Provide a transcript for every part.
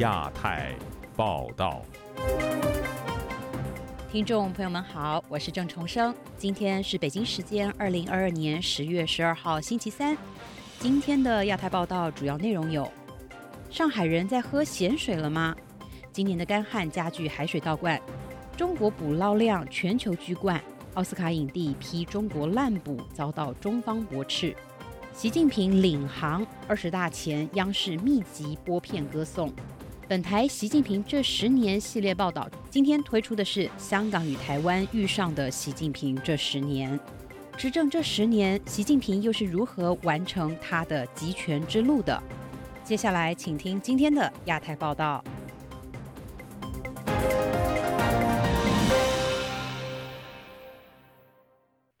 亚太报道。听众朋友们好，我是郑重生。今天是北京时间二零二二年十月十二号星期三。今天的亚太报道主要内容有：上海人在喝咸水了吗？今年的干旱加剧海水倒灌，中国捕捞量全球居冠，奥斯卡影帝批中国滥捕遭到中方驳斥。习近平领航二十大前，央视密集播片歌颂。本台习近平这十年系列报道，今天推出的是香港与台湾遇上的习近平这十年。执政这十年，习近平又是如何完成他的集权之路的？接下来，请听今天的亚太报道。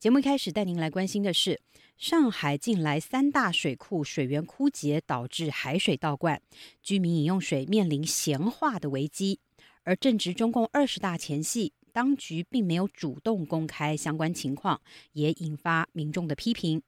节目开始带您来关心的是，上海近来三大水库水源枯竭，导致海水倒灌，居民饮用水面临咸化的危机。而正值中共二十大前夕，当局并没有主动公开相关情况，也引发民众的批评。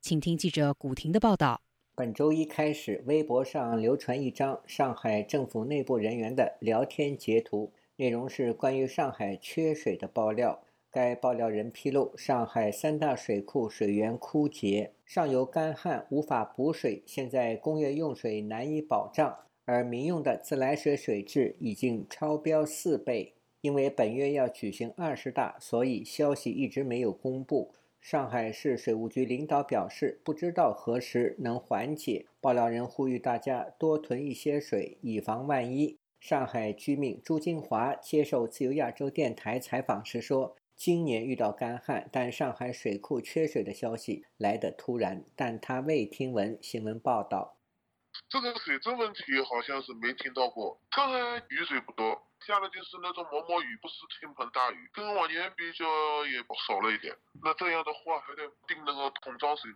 请听记者古婷的报道。本周一开始，微博上流传一张上海政府内部人员的聊天截图，内容是关于上海缺水的爆料。该爆料人披露，上海三大水库水源枯竭，上游干旱无法补水，现在工业用水难以保障，而民用的自来水水质已经超标四倍。因为本月要举行二十大，所以消息一直没有公布。上海市水务局领导表示，不知道何时能缓解。爆料人呼吁大家多囤一些水，以防万一。上海居民朱金华接受自由亚洲电台采访时说。今年遇到干旱，但上海水库缺水的消息来得突然，但他未听闻新闻报道。这个水质问题好像是没听到过。上海雨水不多，下的就是那种毛毛雨，不是倾盆大雨，跟往年比较也少了一点。那这样的话还得订那个桶装水。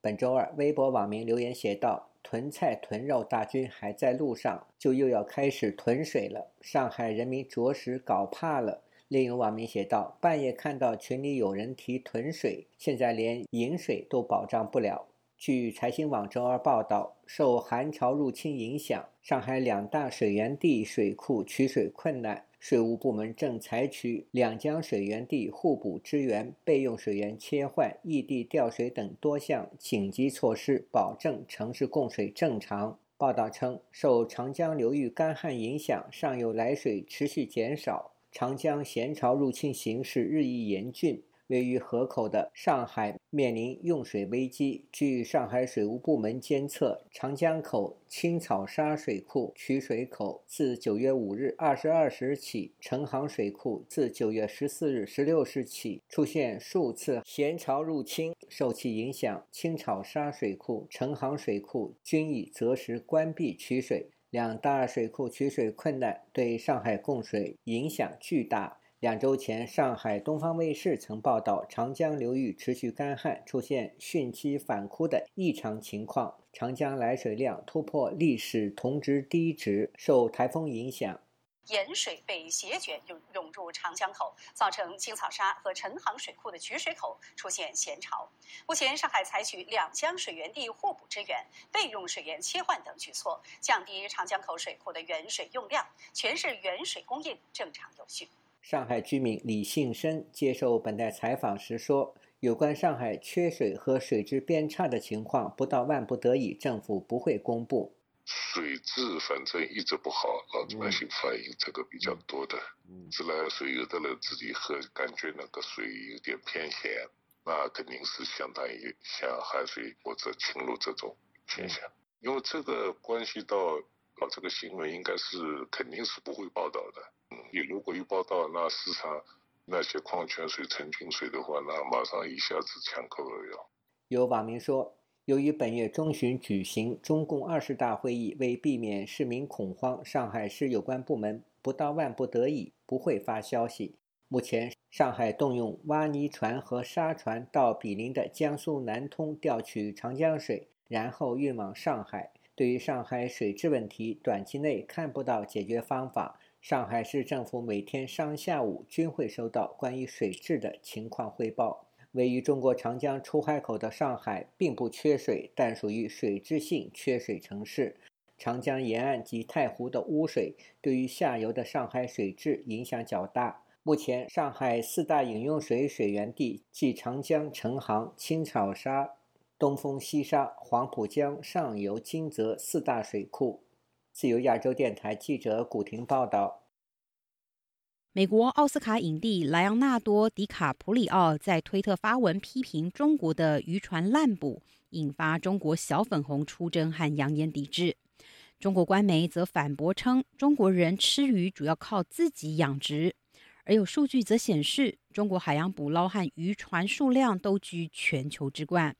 本周二，微博网民留言写道：“囤菜囤肉大军还在路上，就又要开始囤水了。上海人民着实搞怕了。”另有网民写道：“半夜看到群里有人提囤水，现在连饮水都保障不了。”据财新网周二报道，受寒潮入侵影响，上海两大水源地水库取水困难，水务部门正采取两江水源地互补支援、备用水源切换、异地调水等多项紧急措施，保证城市供水正常。报道称，受长江流域干旱影响，上游来水持续减少。长江咸潮入侵形势日益严峻，位于河口的上海面临用水危机。据上海水务部门监测，长江口青草沙水库取水口自九月五日二十二时起，成行水库自九月十四日十六时起出现数次咸潮入侵，受其影响，青草沙水库、成行水库均已择时关闭取水。两大水库取水困难，对上海供水影响巨大。两周前，上海东方卫视曾报道，长江流域持续干旱，出现汛期反枯的异常情况，长江来水量突破历史同值低值。受台风影响。盐水被斜卷涌涌入长江口，造成青草沙和陈行水库的取水口出现咸潮。目前，上海采取两江水源地互补支援、备用水源切换等举措，降低长江口水库的原水用量，全市原水供应正常有序。上海居民李信生接受本台采访时说：“有关上海缺水和水质变差的情况，不到万不得已，政府不会公布。”水质反正一直不好，老百姓反映这个比较多的。自来水有的人自己喝，感觉那个水有点偏咸，那肯定是相当于像海水或者清露这种现象。因为这个关系到搞这个新闻，应该是肯定是不会报道的。你如果一报道，那市场那些矿泉水、纯净水的话，那马上一下子抢购了要。有网民说。由于本月中旬举行中共二十大会议，为避免市民恐慌，上海市有关部门不到万不得已不会发消息。目前，上海动用挖泥船和沙船到毗邻的江苏南通调取长江水，然后运往上海。对于上海水质问题，短期内看不到解决方法。上海市政府每天上下午均会收到关于水质的情况汇报。位于中国长江出海口的上海并不缺水，但属于水质性缺水城市。长江沿岸及太湖的污水对于下游的上海水质影响较大。目前，上海四大饮用水水源地即长江陈行、青草沙、东风西沙、黄浦江上游金泽四大水库。自由亚洲电台记者古婷报道。美国奥斯卡影帝莱昂纳多·迪卡普里奥在推特发文批评中国的渔船滥捕，引发中国小粉红出征和扬言抵制。中国官媒则反驳称，中国人吃鱼主要靠自己养殖，而有数据则显示，中国海洋捕捞和渔船数量都居全球之冠。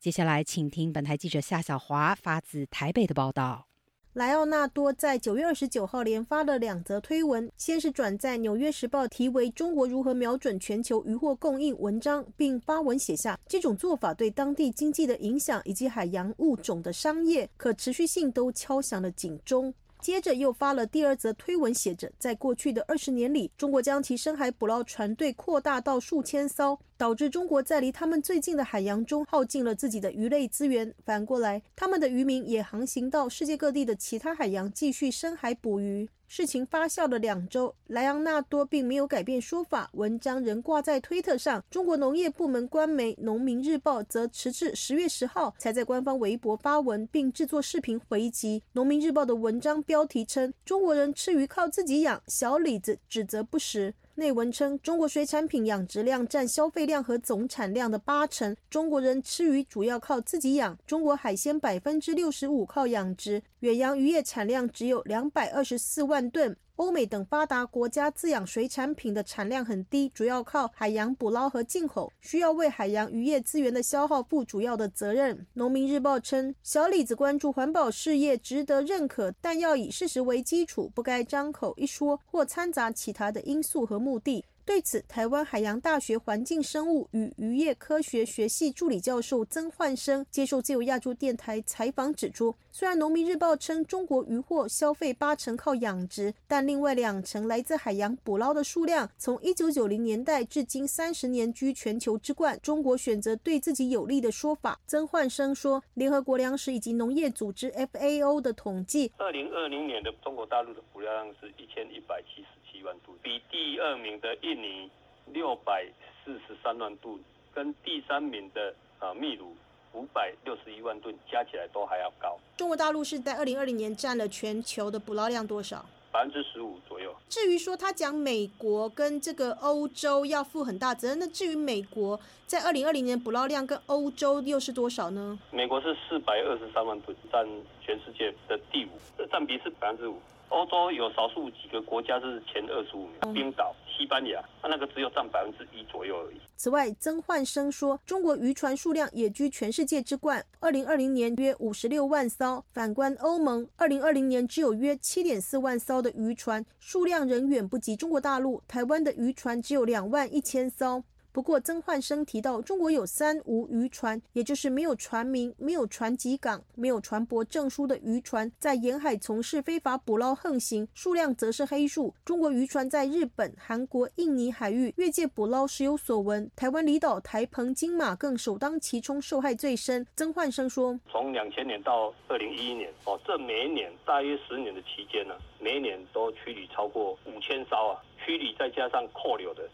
接下来，请听本台记者夏小华发自台北的报道。莱奥纳多在九月二十九号连发了两则推文，先是转载《纽约时报》题为“中国如何瞄准全球渔获供应”文章，并发文写下这种做法对当地经济的影响以及海洋物种的商业可持续性都敲响了警钟。接着又发了第二则推文，写着：在过去的二十年里，中国将其深海捕捞船队扩大到数千艘，导致中国在离他们最近的海洋中耗尽了自己的鱼类资源。反过来，他们的渔民也航行到世界各地的其他海洋继续深海捕鱼。事情发酵了两周，莱昂纳多并没有改变说法，文章仍挂在推特上。中国农业部门官媒《农民日报》则迟至十月十号才在官方微博发文，并制作视频回击。《农民日报》的文章标题称：“中国人吃鱼靠自己养”，小李子指责不实。内文称，中国水产品养殖量占消费量和总产量的八成。中国人吃鱼主要靠自己养。中国海鲜百分之六十五靠养殖，远洋渔业产量只有两百二十四万吨。欧美等发达国家自养水产品的产量很低，主要靠海洋捕捞和进口，需要为海洋渔业资源的消耗负主要的责任。农民日报称，小李子关注环保事业值得认可，但要以事实为基础，不该张口一说或掺杂其他的因素和目的。对此，台湾海洋大学环境生物与渔业科学学系助理教授曾焕生接受自由亚洲电台采访指出，虽然《农民日报》称中国渔获消费八成靠养殖，但另外两成来自海洋捕捞的数量，从一九九零年代至今三十年居全球之冠。中国选择对自己有利的说法。曾焕生说，联合国粮食以及农业组织 FAO 的统计，二零二零年的中国大陆的捕捞量是一千一百七十。一万吨，比第二名的印尼六百四十三万吨，跟第三名的呃秘鲁五百六十一万吨加起来都还要高。中国大陆是在二零二零年占了全球的捕捞量多少？百分之十五左右。至于说他讲美国跟这个欧洲要负很大责任，那至于美国在二零二零年捕捞量跟欧洲又是多少呢？美国是四百二十三万吨，占全世界的第五，占比是百分之五。欧洲有少数几个国家是前二十五名，冰岛、西班牙，它那个只有占百分之一左右而已。此外，曾焕生说，中国渔船数量也居全世界之冠，二零二零年约五十六万艘。反观欧盟，二零二零年只有约七点四万艘的渔船，数量仍远不及中国大陆。台湾的渔船只有两万一千艘。不过，曾焕生提到，中国有三无渔船，也就是没有船名、没有船籍港、没有船舶证书的渔船，在沿海从事非法捕捞横行，数量则是黑数。中国渔船在日本、韩国、印尼海域越界捕捞时有所闻，台湾离岛台澎金马更首当其冲，受害最深。曾焕生说：“从两千年到二零一一年，哦，这每一年大约十年的期间呢，每一年都驱离超过五千艘啊，驱离再加上扣留的。”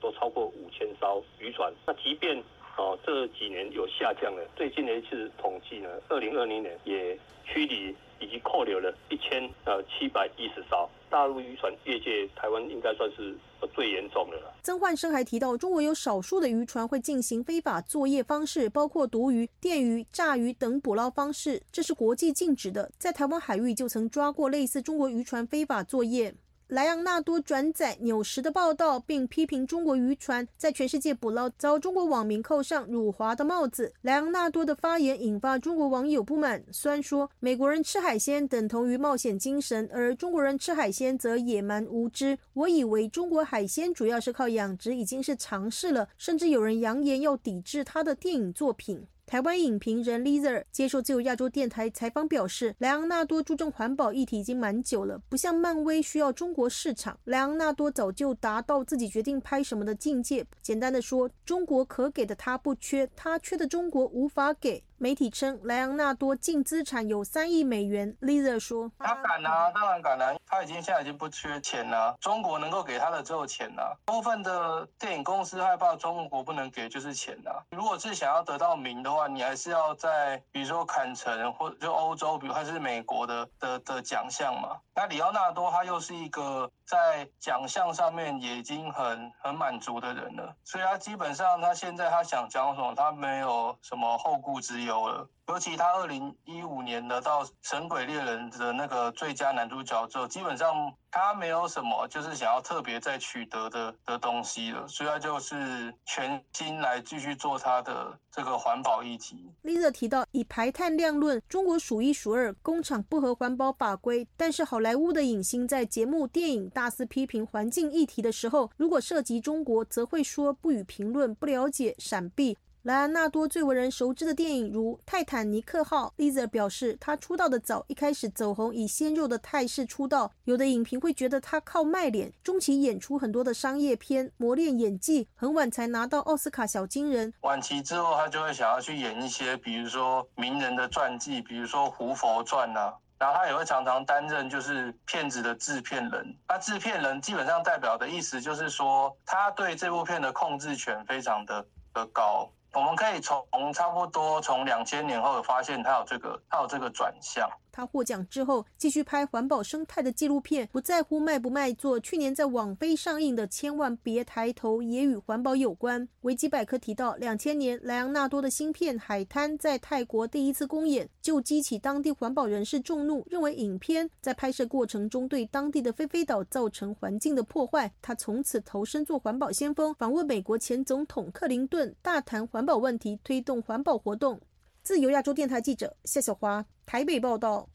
都超过五千艘渔船。那即便哦这几年有下降了，最近的一次统计呢，二零二零年也驱离以及扣留了一千呃七百一十艘大陆渔船。业界台湾应该算是最严重的了。曾焕生还提到，中国有少数的渔船会进行非法作业方式，包括毒鱼、电鱼、炸鱼等捕捞方式，这是国际禁止的。在台湾海域就曾抓过类似中国渔船非法作业。莱昂纳多转载《纽时》的报道，并批评中国渔船在全世界捕捞遭中国网民扣上辱华的帽子。莱昂纳多的发言引发中国网友不满，虽然说美国人吃海鲜等同于冒险精神，而中国人吃海鲜则野蛮无知。我以为中国海鲜主要是靠养殖，已经是常事了，甚至有人扬言要抵制他的电影作品。台湾影评人 Lizer 接受自由亚洲电台采访表示，莱昂纳多注重环保议题已经蛮久了，不像漫威需要中国市场。莱昂纳多早就达到自己决定拍什么的境界。简单的说，中国可给的他不缺，他缺的中国无法给。媒体称莱昂纳多净资产有三亿美元。Lisa 说：“他敢啊，当然敢啊，他已经现在已经不缺钱了。中国能够给他的只有钱了。部分的电影公司害怕中国不能给，就是钱了。如果是想要得到名的话，你还是要在比如说坎城或就欧洲，比如还是美国的的的奖项嘛。那里奥纳多他又是一个在奖项上面也已经很很满足的人了，所以他基本上他现在他想讲什么，他没有什么后顾之忧了。尤其他二零一五年得到《神鬼猎人》的那个最佳男主角之后，基本上他没有什么就是想要特别再取得的的东西了，所以他就是全心来继续做他的这个环保议题。Lisa 提到，以排碳量论，中国数一数二，工厂不合环保法规。但是好莱坞的影星在节目、电影大肆批评环境议题的时候，如果涉及中国，则会说不予评论、不了解、闪避。莱昂纳多最为人熟知的电影如《泰坦尼克号》，Lisa 表示他出道的早，一开始走红以鲜肉的态势出道。有的影评会觉得他靠卖脸，中期演出很多的商业片，磨练演技，很晚才拿到奥斯卡小金人。晚期之后，他就会想要去演一些，比如说名人的传记，比如说《胡佛传》呐。然后他也会常常担任就是片子的制片人。那制片人基本上代表的意思就是说，他对这部片的控制权非常的的高。我们可以从差不多从两千年后发现，它有这个，它有这个转向。他获奖之后，继续拍环保生态的纪录片，不在乎卖不卖座。去年在网飞上映的《千万别抬头》也与环保有关。维基百科提到，两千年莱昂纳多的新片《海滩》在泰国第一次公演，就激起当地环保人士众怒，认为影片在拍摄过程中对当地的飞飞岛造成环境的破坏。他从此投身做环保先锋，访问美国前总统克林顿，大谈环保问题，推动环保活动。自由亚洲电台记者夏小华台北报道。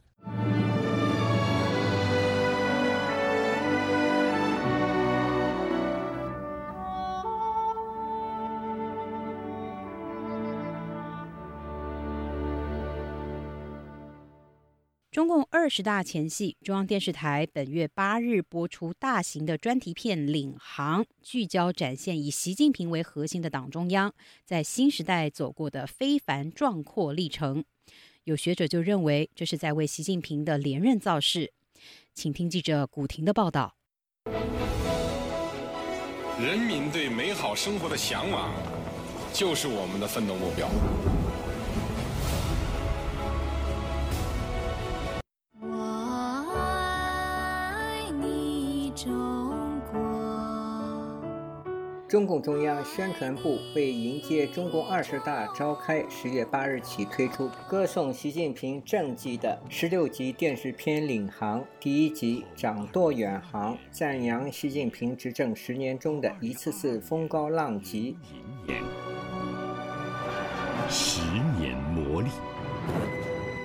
中共二十大前夕，中央电视台本月八日播出大型的专题片《领航》，聚焦展现以习近平为核心的党中央在新时代走过的非凡壮阔历程。有学者就认为，这是在为习近平的连任造势。请听记者古婷的报道。人民对美好生活的向往，就是我们的奋斗目标。中共中央宣传部为迎接中共二十大召开，十月八日起推出歌颂习近平政绩的十六集电视片《领航》。第一集掌舵远航，赞扬习近平执政十年中的一次次风高浪急。十年磨砺。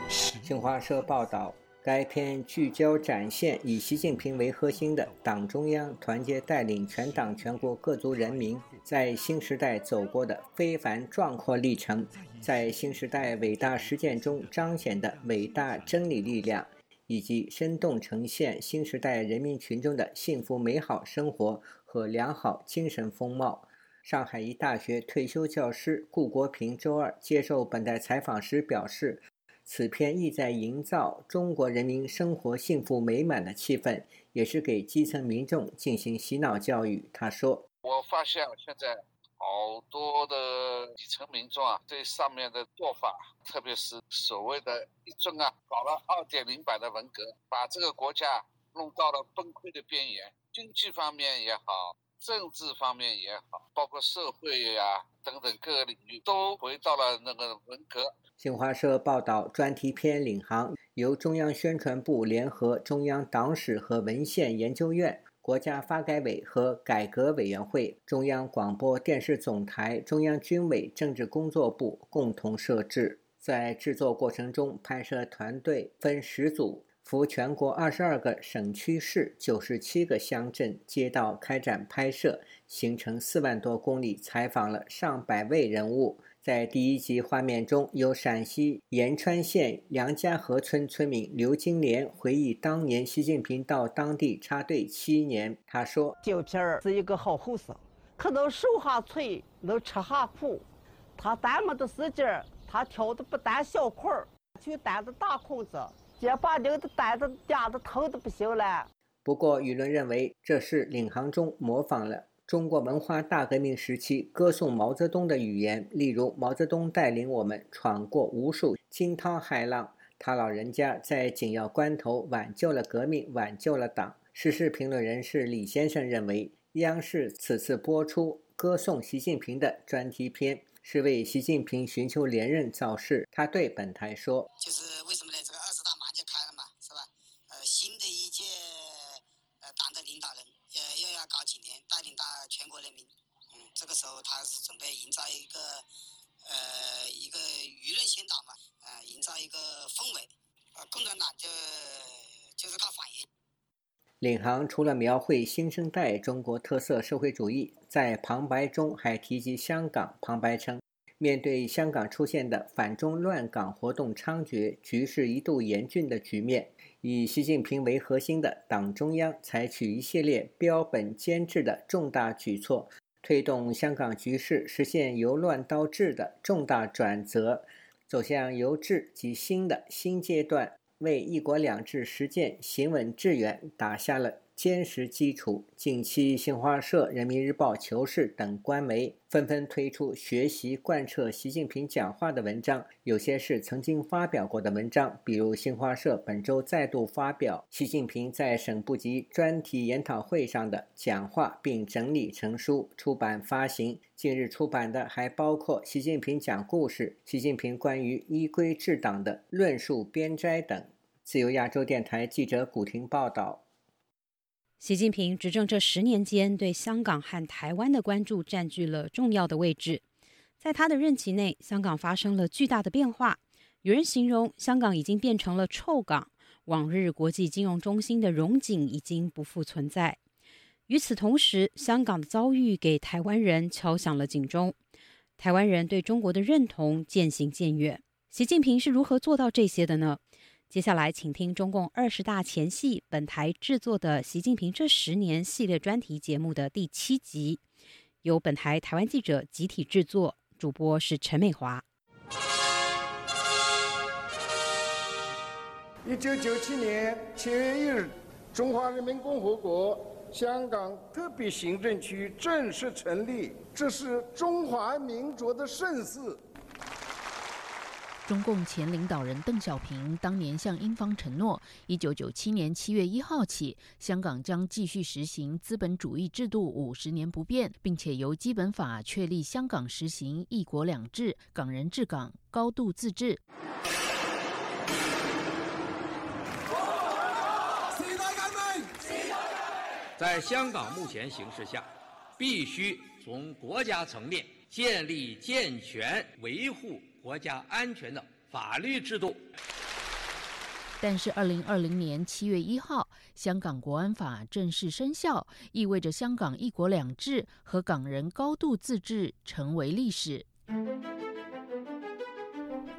新华社报道。该片聚焦展现以习近平为核心的党中央团结带领全党全国各族人民在新时代走过的非凡壮阔历程，在新时代伟大实践中彰显的伟大真理力量，以及生动呈现新时代人民群众的幸福美好生活和良好精神风貌。上海一大学退休教师顾国平周二接受本台采访时表示。此片意在营造中国人民生活幸福美满的气氛，也是给基层民众进行洗脑教育。他说：“我发现现在好多的底层民众啊，对上面的做法，特别是所谓的一中啊，搞了二点零版的文革，把这个国家弄到了崩溃的边缘，经济方面也好，政治方面也好，包括社会呀等等各个领域，都回到了那个文革。”新华社报道，专题片《领航》由中央宣传部联合中央党史和文献研究院、国家发改委和改革委员会、中央广播电视总台、中央军委政治工作部共同设置。在制作过程中，拍摄团队分十组，赴全国二十二个省区市、九十七个乡镇街道开展拍摄，行程四万多公里，采访了上百位人物。在第一集画面中，有陕西延川县梁家河村村民刘金莲回忆当年习近平到当地插队七年。他说：“就片儿是一个好后生，可能受下罪，能吃下苦。他那么的时间他挑的不单小块儿，就担着大空子，也把那个胆子压得疼的不行了。不过，舆论认为这是领航中模仿了中国文化大革命时期歌颂毛泽东的语言，例如毛泽东带领我们闯过无数惊涛骇浪，他老人家在紧要关头挽救了革命，挽救了党。时事评论人士李先生认为，央视此次播出歌颂习近平的专题片，是为习近平寻求连任造势。他对本台说：“就是为什么呢？共产党就就是靠反应。领航除了描绘新生代中国特色社会主义，在旁白中还提及香港。旁白称，面对香港出现的反中乱港活动猖獗、局势一度严峻的局面。以习近平为核心的党中央采取一系列标本兼治的重大举措，推动香港局势实现由乱到治的重大转折，走向由治及新的新阶段，为“一国两制”实践行稳致远打下了。坚实基础。近期，新华社、人民日报、求是等官媒纷纷推出学习贯彻习近平讲话的文章，有些是曾经发表过的文章，比如新华社本周再度发表习近平在省部级专题研讨会上的讲话，并整理成书出版发行。近日出版的还包括习近平讲故事、习近平关于依规治党的论述编摘等。自由亚洲电台记者古婷报道。习近平执政这十年间，对香港和台湾的关注占据了重要的位置。在他的任期内，香港发生了巨大的变化。有人形容香港已经变成了臭港，往日国际金融中心的荣景已经不复存在。与此同时，香港的遭遇给台湾人敲响了警钟。台湾人对中国的认同渐行渐远。习近平是如何做到这些的呢？接下来，请听中共二十大前夕本台制作的《习近平这十年》系列专题节目的第七集，由本台台湾记者集体制作，主播是陈美华。一九九七年七月一日，中华人民共和国香港特别行政区正式成立，这是中华民族的盛事。中共前领导人邓小平当年向英方承诺，一九九七年七月一号起，香港将继续实行资本主义制度五十年不变，并且由基本法确立香港实行一国两制，港人治港，高度自治。在香港目前形势下，必须从国家层面建立健全维护。国家安全的法律制度。但是，二零二零年七月一号，香港国安法正式生效，意味着香港一国两制和港人高度自治成为历史。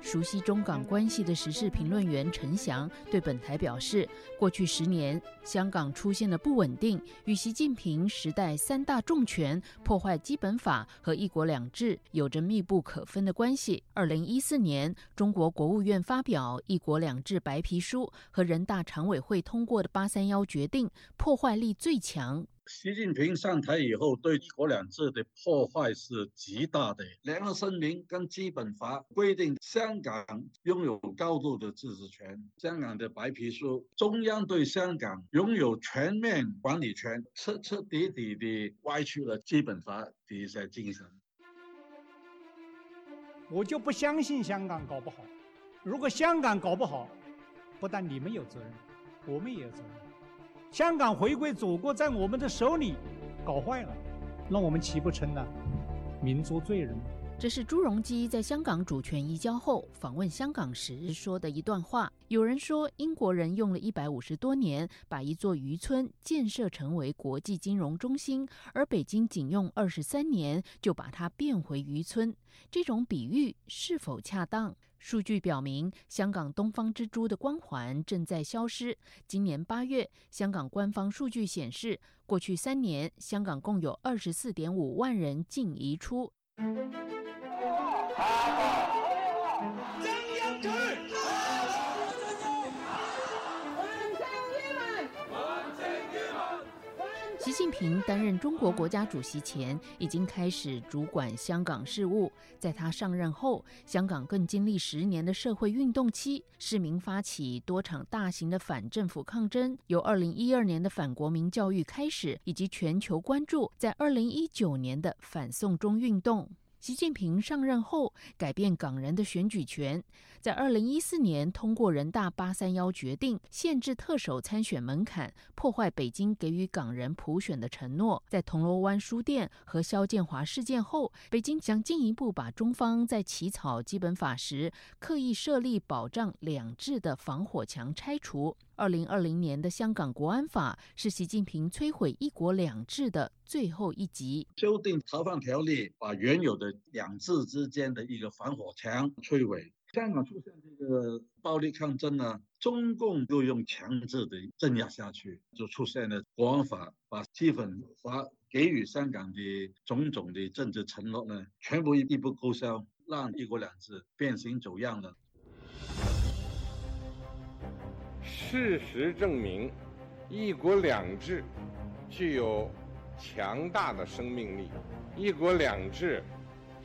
熟悉中港关系的时事评论员陈翔对本台表示：“过去十年，香港出现了不稳定，与习近平时代三大重拳破坏基本法和一国两制有着密不可分的关系。二零一四年，中国国务院发表《一国两制白皮书》和人大常委会通过的八三幺决定，破坏力最强。”习近平上台以后，对“一国两制”的破坏是极大的。联合声明跟基本法规定，香港拥有高度的自治权。香港的白皮书，中央对香港拥有全面管理权，彻彻底底地歪曲了基本法的一些精神。我就不相信香港搞不好。如果香港搞不好，不但你们有责任，我们也有责任。香港回归祖国，在我们的手里搞坏了，那我们岂不成了民族罪人？这是朱镕基在香港主权移交后访问香港时说的一段话。有人说，英国人用了一百五十多年把一座渔村建设成为国际金融中心，而北京仅用二十三年就把它变回渔村。这种比喻是否恰当？数据表明，香港东方之珠的光环正在消失。今年八月，香港官方数据显示，过去三年，香港共有二十四点五万人净移出。中央军。习近平担任中国国家主席前，已经开始主管香港事务。在他上任后，香港更经历十年的社会运动期，市民发起多场大型的反政府抗争。由二零一二年的反国民教育开始，以及全球关注在二零一九年的反送中运动。习近平上任后，改变港人的选举权，在二零一四年通过人大八三幺决定，限制特首参选门槛，破坏北京给予港人普选的承诺。在铜锣湾书店和肖建华事件后，北京将进一步把中方在起草基本法时刻意设立保障两制的防火墙拆除。二零二零年的香港国安法是习近平摧毁一国两制的最后一集。修订逃犯条例，把原有的两制之间的一个防火墙摧毁。香港出现这个暴力抗争呢，中共又用强制的镇压下去，就出现了国安法，把基本法给予香港的种种的政治承诺呢，全部一步勾销，让一国两制变形走样了。事实证明，一国两制具有强大的生命力。一国两制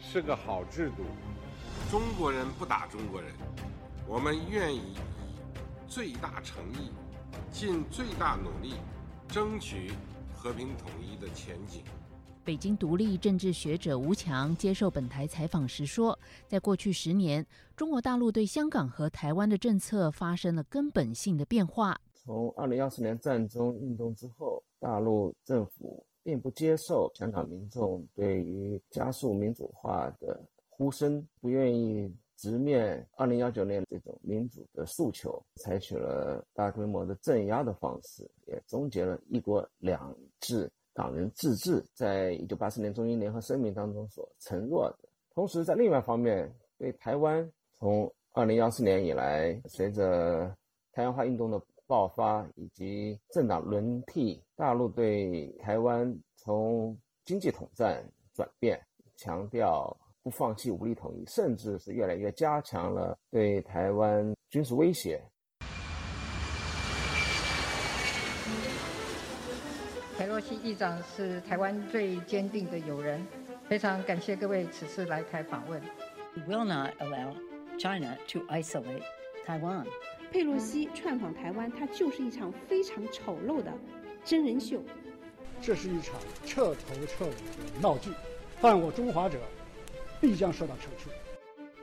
是个好制度。中国人不打中国人，我们愿意以最大诚意、尽最大努力，争取和平统一的前景。北京独立政治学者吴强接受本台采访时说，在过去十年，中国大陆对香港和台湾的政策发生了根本性的变化。从二零幺四年战中运动之后，大陆政府并不接受香港民众对于加速民主化的呼声，不愿意直面二零幺九年这种民主的诉求，采取了大规模的镇压的方式，也终结了一国两制。港人自治在一九八四年中英联合声明当中所承诺的，同时在另外一方面，对台湾从二零幺四年以来，随着台湾化运动的爆发以及政党轮替，大陆对台湾从经济统战转变，强调不放弃武力统一，甚至是越来越加强了对台湾军事威胁。佩洛西议长是台湾最坚定的友人，非常感谢各位此次来台访问。We will not allow China to isolate Taiwan。佩洛西串访台湾，它就是一场非常丑陋的真人秀。这是一场彻头彻尾的闹剧，犯我中华者必将受到惩处。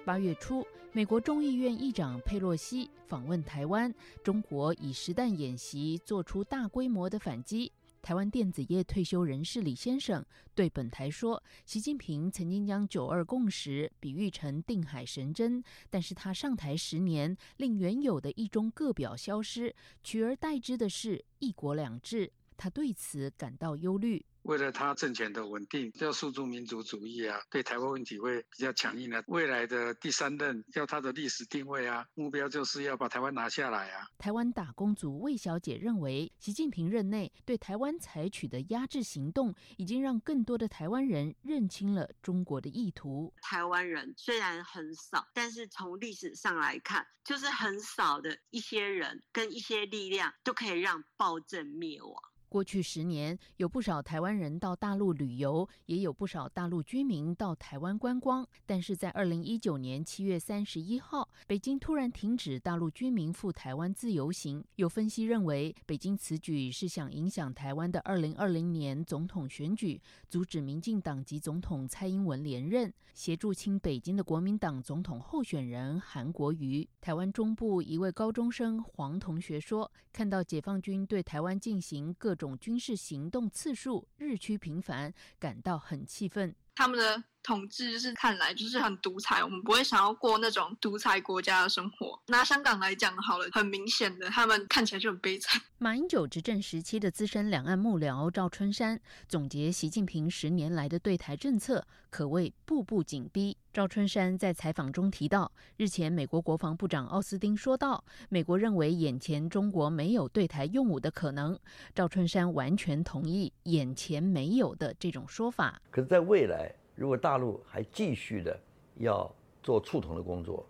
八月初，美国众议院议长佩洛西访问台湾，中国以实弹演习做出大规模的反击。台湾电子业退休人士李先生对本台说：“习近平曾经将‘九二共识’比喻成定海神针，但是他上台十年，令原有的一中各表消失，取而代之的是一国两制。他对此感到忧虑。”为了他政权的稳定，要诉诸民族主义啊，对台湾问题会比较强硬啊。未来的第三任要他的历史定位啊，目标就是要把台湾拿下来啊。台湾打工族魏小姐认为，习近平任内对台湾采取的压制行动，已经让更多的台湾人认清了中国的意图。台湾人虽然很少，但是从历史上来看，就是很少的一些人跟一些力量，就可以让暴政灭亡。过去十年，有不少台湾人到大陆旅游，也有不少大陆居民到台湾观光。但是在二零一九年七月三十一号，北京突然停止大陆居民赴台湾自由行。有分析认为，北京此举是想影响台湾的二零二零年总统选举，阻止民进党籍总统蔡英文连任，协助亲北京的国民党总统候选人韩国瑜。台湾中部一位高中生黄同学说：“看到解放军对台湾进行各。”种军事行动次数日趋频繁，感到很气愤。他们的统治就是看来就是很独裁，我们不会想要过那种独裁国家的生活。拿香港来讲好了，很明显的，他们看起来就很悲惨。马英九执政时期的资深两岸幕僚赵春山总结习近平十年来的对台政策，可谓步步紧逼。赵春山在采访中提到，日前美国国防部长奥斯汀说道，美国认为眼前中国没有对台用武的可能。赵春山完全同意“眼前没有”的这种说法。可是，在未来，如果大陆还继续的要做触统的工作，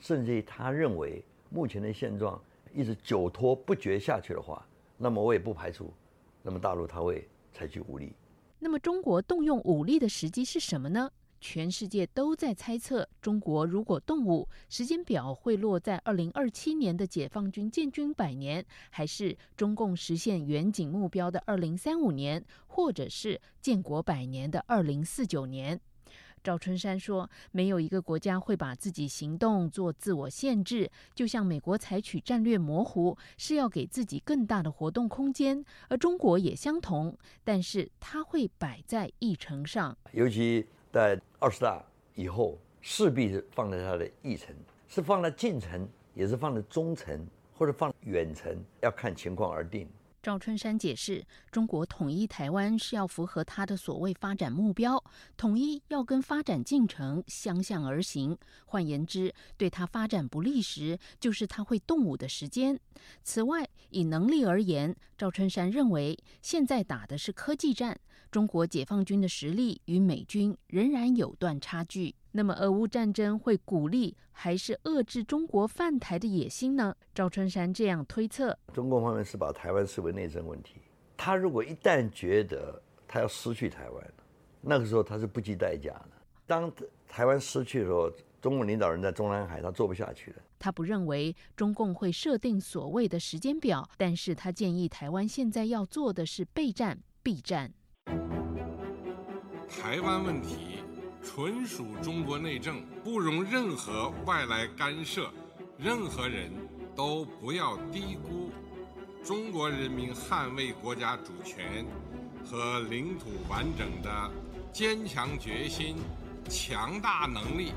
甚至于他认为目前的现状一直久拖不决下去的话，那么我也不排除，那么大陆他会采取武力。那么中国动用武力的时机是什么呢？全世界都在猜测，中国如果动武，时间表会落在二零二七年的解放军建军百年，还是中共实现远景目标的二零三五年，或者是建国百年的二零四九年？赵春山说：“没有一个国家会把自己行动做自我限制，就像美国采取战略模糊，是要给自己更大的活动空间，而中国也相同，但是它会摆在议程上，尤其。”在二十大以后，势必是放在它的议程，是放在近程，也是放在中程，或者放远程，要看情况而定。赵春山解释，中国统一台湾是要符合他的所谓发展目标，统一要跟发展进程相向而行。换言之，对他发展不利时，就是他会动武的时间。此外，以能力而言，赵春山认为，现在打的是科技战。中国解放军的实力与美军仍然有段差距。那么，俄乌战争会鼓励还是遏制中国犯台的野心呢？赵春山这样推测：中共方面是把台湾视为内政问题。他如果一旦觉得他要失去台湾，那个时候他是不计代价的。当台湾失去的时候，中共领导人在中南海他做不下去了。他不认为中共会设定所谓的时间表，但是他建议台湾现在要做的是备战、避战。台湾问题纯属中国内政，不容任何外来干涉。任何人都不要低估中国人民捍卫国家主权和领土完整的坚强决心、强大能力。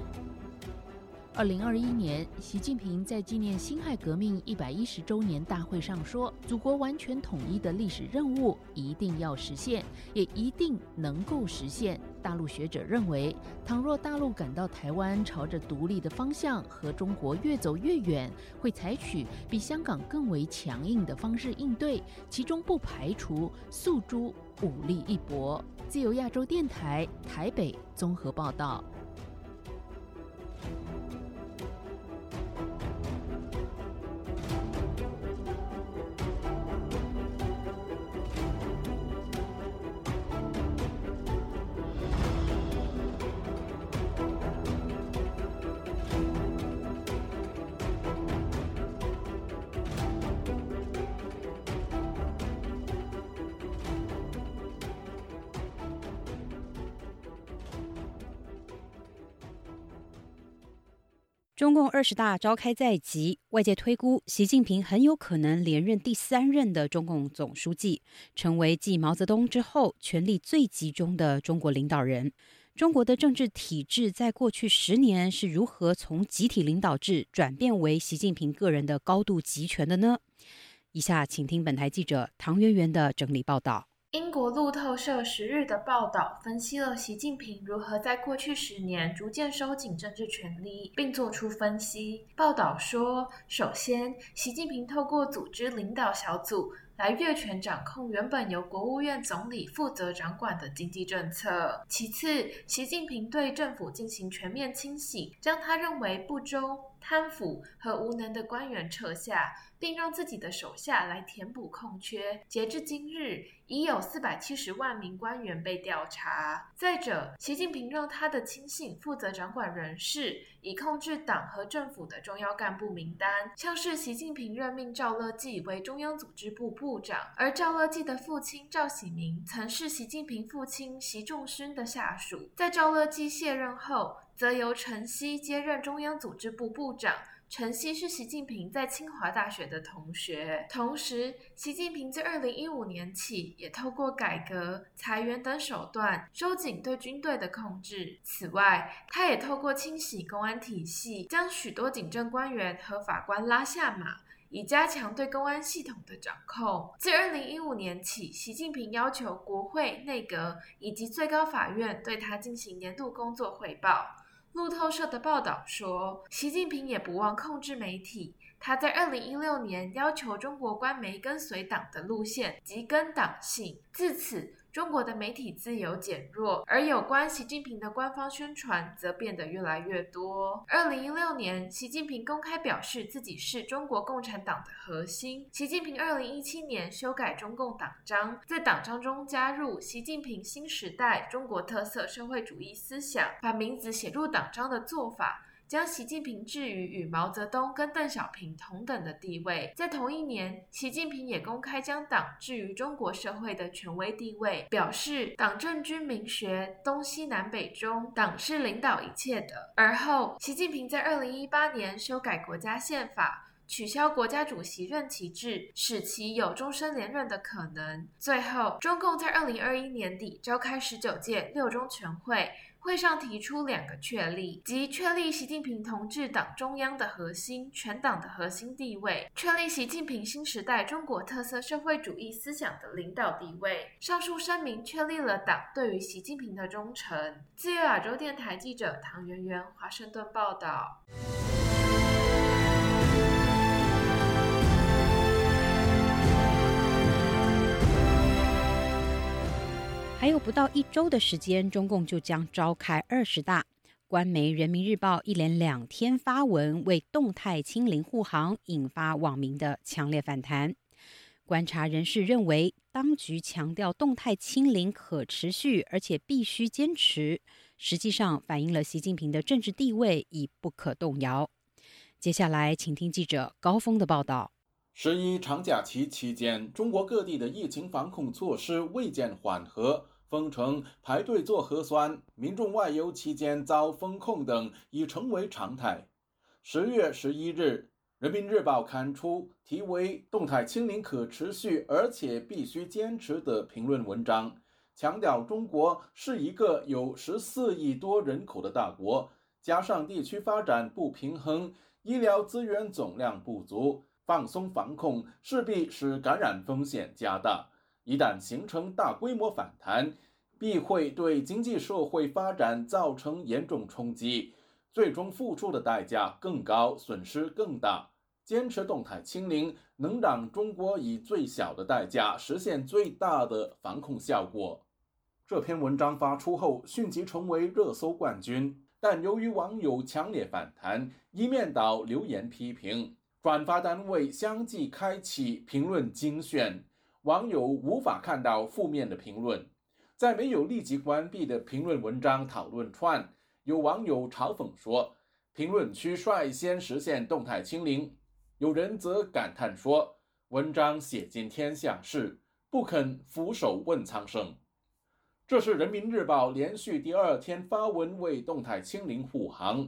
二零二一年，习近平在纪念辛亥革命一百一十周年大会上说：“祖国完全统一的历史任务一定要实现，也一定能够实现。”大陆学者认为，倘若大陆感到台湾朝着独立的方向和中国越走越远，会采取比香港更为强硬的方式应对，其中不排除诉诸武力一搏。自由亚洲电台台北综合报道。中共二十大召开在即，外界推估习近平很有可能连任第三任的中共总书记，成为继毛泽东之后权力最集中的中国领导人。中国的政治体制在过去十年是如何从集体领导制转变为习近平个人的高度集权的呢？以下请听本台记者唐媛媛的整理报道。英国路透社十日的报道分析了习近平如何在过去十年逐渐收紧政治权力，并作出分析。报道说，首先，习近平透过组织领导小组来越权掌控原本由国务院总理负责掌管的经济政策；其次，习近平对政府进行全面清洗，将他认为不忠、贪腐和无能的官员撤下。并让自己的手下来填补空缺。截至今日，已有四百七十万名官员被调查。再者，习近平让他的亲信负责掌管人事，以控制党和政府的重要干部名单。像是习近平任命赵乐际为中央组织部部部长，而赵乐际的父亲赵喜明曾是习近平父亲习仲勋的下属。在赵乐际卸任后，则由陈希接任中央组织部部长。陈希是习近平在清华大学的同学，同时，习近平自二零一五年起也透过改革、裁员等手段收紧对军队的控制。此外，他也透过清洗公安体系，将许多警政官员和法官拉下马，以加强对公安系统的掌控。自二零一五年起，习近平要求国会、内阁以及最高法院对他进行年度工作汇报。路透社的报道说，习近平也不忘控制媒体。他在二零一六年要求中国官媒跟随党的路线及跟党性，自此中国的媒体自由减弱，而有关习近平的官方宣传则变得越来越多。二零一六年，习近平公开表示自己是中国共产党的核心。习近平二零一七年修改中共党章，在党章中加入“习近平新时代中国特色社会主义思想”，把名字写入党章的做法。将习近平置于与毛泽东跟邓小平同等的地位。在同一年，习近平也公开将党置于中国社会的权威地位，表示党政军民学东西南北中，党是领导一切的。而后，习近平在二零一八年修改国家宪法，取消国家主席任期制，使其有终身连任的可能。最后，中共在二零二一年底召开十九届六中全会。会上提出两个确立，即确立习近平同志党中央的核心、全党的核心地位，确立习近平新时代中国特色社会主义思想的领导地位。上述声明确立了党对于习近平的忠诚。自由亚洲电台记者唐媛媛华盛顿报道。还有不到一周的时间，中共就将召开二十大。官媒《人民日报》一连两天发文为动态清零护航，引发网民的强烈反弹。观察人士认为，当局强调动态清零可持续，而且必须坚持，实际上反映了习近平的政治地位已不可动摇。接下来，请听记者高峰的报道。十一长假期期间，中国各地的疫情防控措施未见缓和，封城、排队做核酸、民众外游期间遭封控等已成为常态。十月十一日，《人民日报》刊出题为“动态清零可持续，而且必须坚持”的评论文章，强调中国是一个有十四亿多人口的大国，加上地区发展不平衡，医疗资源总量不足。放松防控势必使感染风险加大，一旦形成大规模反弹，必会对经济社会发展造成严重冲击，最终付出的代价更高，损失更大。坚持动态清零，能让中国以最小的代价实现最大的防控效果。这篇文章发出后，迅即成为热搜冠军，但由于网友强烈反弹，一面倒留言批评。转发单位相继开启评论精选，网友无法看到负面的评论。在没有立即关闭的评论文章讨论串，有网友嘲讽说：“评论区率先实现动态清零。”有人则感叹说：“文章写尽天下事，不肯俯首问苍生。”这是人民日报连续第二天发文为动态清零护航。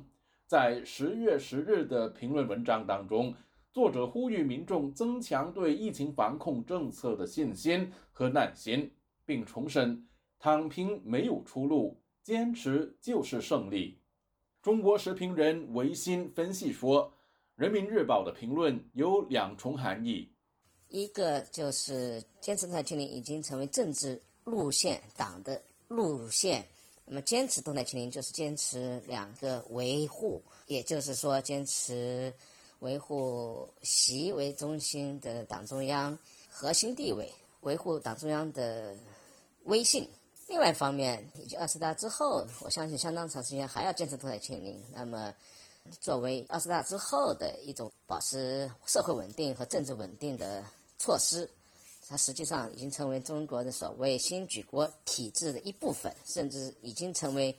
在十月十日的评论文章当中，作者呼吁民众增强对疫情防控政策的信心和耐心，并重申躺平没有出路，坚持就是胜利。中国时评人维新分析说，《人民日报》的评论有两重含义：一个就是坚持在清零已经成为政治路线党的路线。那么，坚持动态清零就是坚持两个维护，也就是说，坚持维护习为中心的党中央核心地位，维护党中央的威信。另外一方面，以及二十大之后，我相信相当长时间还要坚持动态清零。那么，作为二十大之后的一种保持社会稳定和政治稳定的措施。它实际上已经成为中国的所谓新举国体制的一部分，甚至已经成为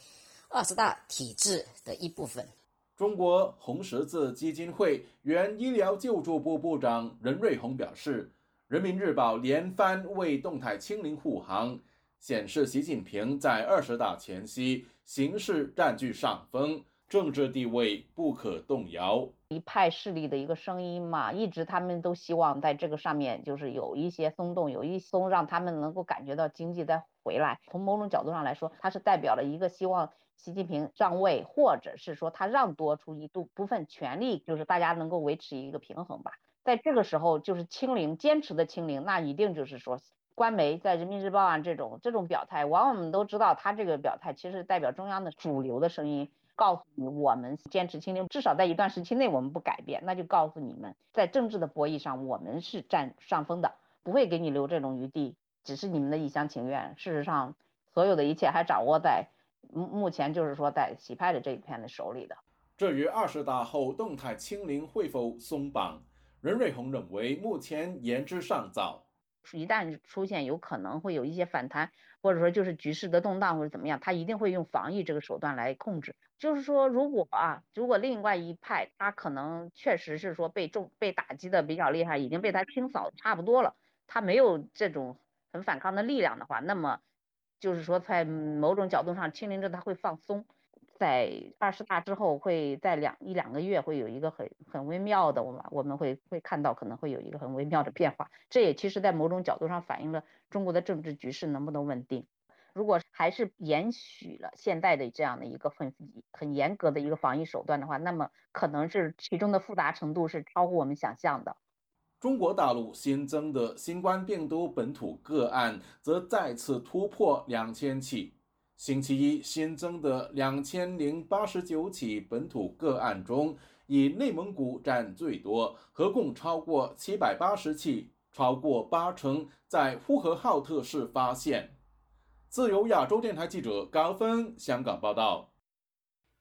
二十大体制的一部分。中国红十字基金会原医疗救助部部长任瑞红表示：“人民日报连番为动态清零护航，显示习近平在二十大前夕形势占据上风。”政治地位不可动摇，一派势力的一个声音嘛，一直他们都希望在这个上面就是有一些松动，有一松，让他们能够感觉到经济再回来。从某种角度上来说，它是代表了一个希望习近平上位，或者是说他让多出一度部分权力，就是大家能够维持一个平衡吧。在这个时候，就是清零，坚持的清零，那一定就是说，官媒在人民日报啊这种这种表态，往往我们都知道，他这个表态其实代表中央的主流的声音。告诉你，我们坚持清零，至少在一段时期内我们不改变，那就告诉你们，在政治的博弈上，我们是占上风的，不会给你留这种余地。只是你们的一厢情愿。事实上，所有的一切还掌握在目目前就是说在洗派的这一片的手里的。至于二十大后动态清零会否松绑，任瑞红认为目前言之尚早。一旦出现有可能会有一些反弹，或者说就是局势的动荡或者怎么样，他一定会用防御这个手段来控制。就是说，如果啊，如果另外一派他可能确实是说被重被打击的比较厉害，已经被他清扫差不多了，他没有这种很反抗的力量的话，那么就是说在某种角度上清零者他会放松。在二十大之后，会在两一两个月会有一个很很微妙的，我们我们会会看到可能会有一个很微妙的变化。这也其实，在某种角度上反映了中国的政治局势能不能稳定。如果还是延续了现在的这样的一个很很严格的一个防疫手段的话，那么可能是其中的复杂程度是超乎我们想象的。中国大陆新增的新冠病毒本土个案则再次突破两千起。星期一新增的两千零八十九起本土个案中，以内蒙古占最多，合共超过七百八十起，超过八成在呼和浩特市发现。自由亚洲电台记者高峰香港报道。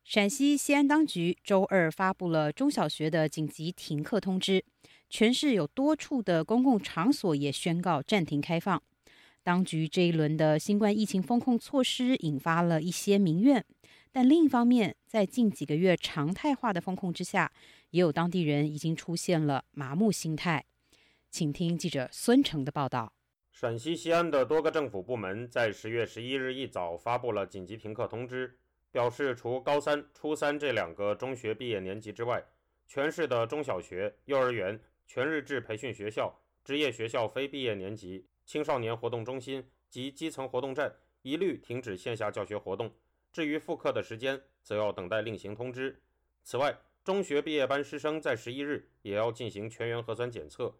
陕西西安当局周二发布了中小学的紧急停课通知，全市有多处的公共场所也宣告暂停开放。当局这一轮的新冠疫情封控措施引发了一些民怨，但另一方面，在近几个月常态化的封控之下，也有当地人已经出现了麻木心态。请听记者孙成的报道。陕西西安的多个政府部门在十月十一日一早发布了紧急停课通知，表示除高三、初三这两个中学毕业年级之外，全市的中小学、幼儿园、全日制培训学校、职业学校非毕业年级。青少年活动中心及基层活动站一律停止线下教学活动。至于复课的时间，则要等待另行通知。此外，中学毕业班师生在十一日也要进行全员核酸检测。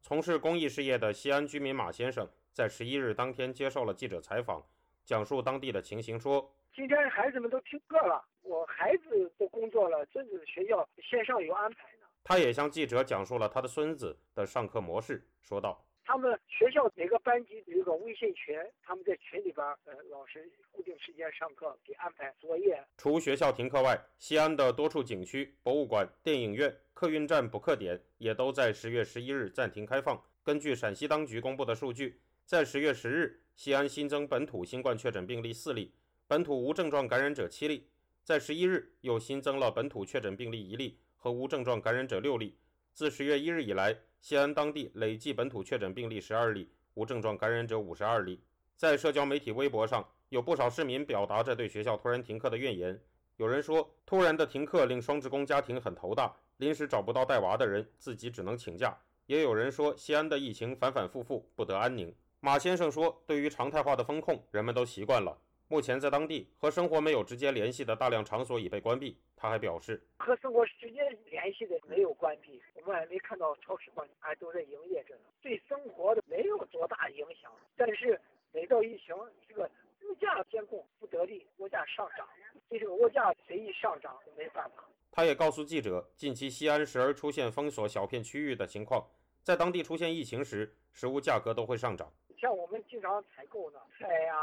从事公益事业的西安居民马先生在十一日当天接受了记者采访，讲述当地的情形说：“今天孩子们都听课了，我孩子都工作了，孙子学校线上有安排呢。”他也向记者讲述了他的孙子的上课模式，说道。他们学校每个班级有一个微信群，他们在群里边，呃，老师固定时间上课，给安排作业。除学校停课外，西安的多处景区、博物馆、电影院、客运站补课点也都在十月十一日暂停开放。根据陕西当局公布的数据，在十月十日，西安新增本土新冠确诊病例四例，本土无症状感染者七例。在十一日，又新增了本土确诊病例一例和无症状感染者六例。自十月一日以来，西安当地累计本土确诊病例十二例，无症状感染者五十二例。在社交媒体微博上，有不少市民表达着对学校突然停课的怨言。有人说，突然的停课令双职工家庭很头大，临时找不到带娃的人，自己只能请假。也有人说，西安的疫情反反复复，不得安宁。马先生说，对于常态化的风控，人们都习惯了。目前在当地和生活没有直接联系的大量场所已被关闭。他还表示，和生活直接联系的没有关闭，我们还没看到超市关，还都在营业着呢，对生活的没有多大影响。但是每到疫情，这个物价监控不得力，物价上涨，对这个物价随意上涨没办法。他也告诉记者，近期西安时而出现封锁小片区域的情况，在当地出现疫情时，食物价格都会上涨。像我们经常采购的菜呀。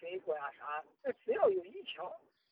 水果呀啥，那只要有疫情，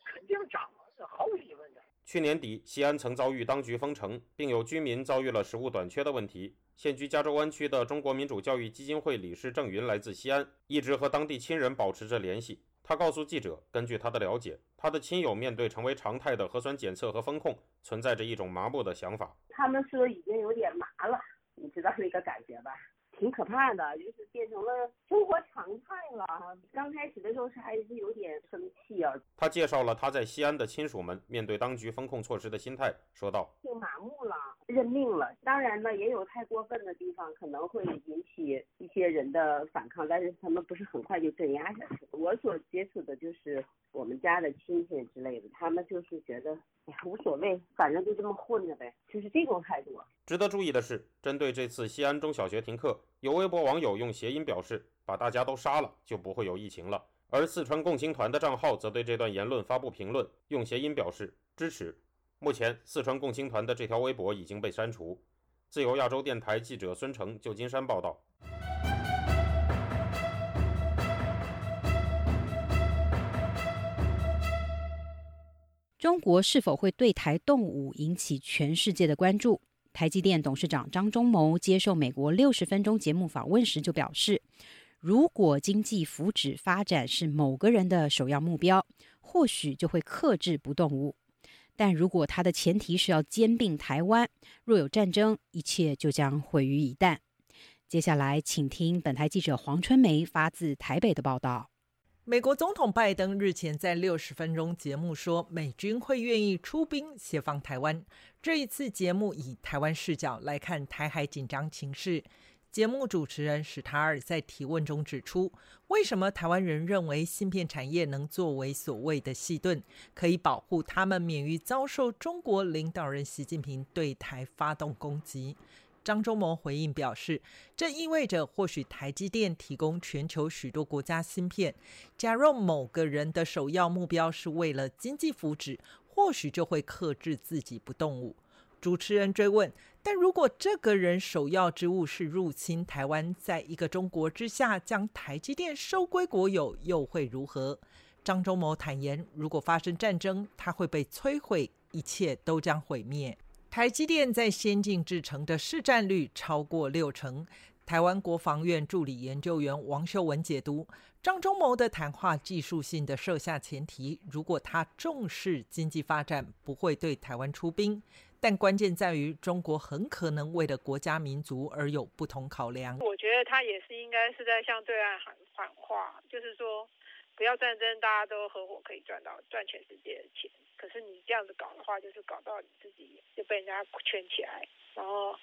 肯定涨，是毫无疑问的。去年底，西安曾遭遇当局封城，并有居民遭遇了食物短缺的问题。现居加州湾区的中国民主教育基金会理事郑云来自西安，一直和当地亲人保持着联系。他告诉记者，根据他的了解，他的亲友面对成为常态的核酸检测和风控，存在着一种麻木的想法。他们说已经有点麻了，你知道那个感觉吧？挺可怕的，就是变成了生活常态了。刚开始的时候是还是有点生气啊。他介绍了他在西安的亲属们面对当局风控措施的心态，说道：“挺麻木了，认命了。当然呢，也有太过分的地方，可能会引起一些人的反抗，但是他们不是很快就镇压下去。我所接触的就是我们家的亲戚之类的，他们就是觉得。”无所谓，反正就这么混着呗，就是这种态度。值得注意的是，针对这次西安中小学停课，有微博网友用谐音表示把大家都杀了就不会有疫情了。而四川共青团的账号则对这段言论发布评论用谐音表示支持。目前四川共青团的这条微博已经被删除。自由亚洲电台记者孙成旧金山报道。中国是否会对台动武引起全世界的关注？台积电董事长张忠谋接受美国六十分钟节目访问时就表示，如果经济福祉发展是某个人的首要目标，或许就会克制不动武；但如果他的前提是要兼并台湾，若有战争，一切就将毁于一旦。接下来，请听本台记者黄春梅发自台北的报道。美国总统拜登日前在六十分钟节目说，美军会愿意出兵协防台湾。这一次节目以台湾视角来看台海紧张情势。节目主持人史塔尔在提问中指出，为什么台湾人认为芯片产业能作为所谓的“细盾”，可以保护他们免于遭受中国领导人习近平对台发动攻击？张忠谋回应表示，这意味着或许台积电提供全球许多国家芯片，假若某个人的首要目标是为了经济福祉，或许就会克制自己不动武。主持人追问：但如果这个人首要之务是入侵台湾，在一个中国之下将台积电收归国有，又会如何？张忠谋坦言，如果发生战争，他会被摧毁，一切都将毁灭。台积电在先进制程的市占率超过六成。台湾国防院助理研究员王秀文解读张忠谋的谈话，技术性的设下前提：如果他重视经济发展，不会对台湾出兵。但关键在于，中国很可能为了国家民族而有不同考量。我觉得他也是应该是在向对岸喊喊话，就是说。不要战争，大家都合伙可以赚到赚全世界的钱。可是你这样子搞的话，就是搞到你自己就被人家圈起来，然后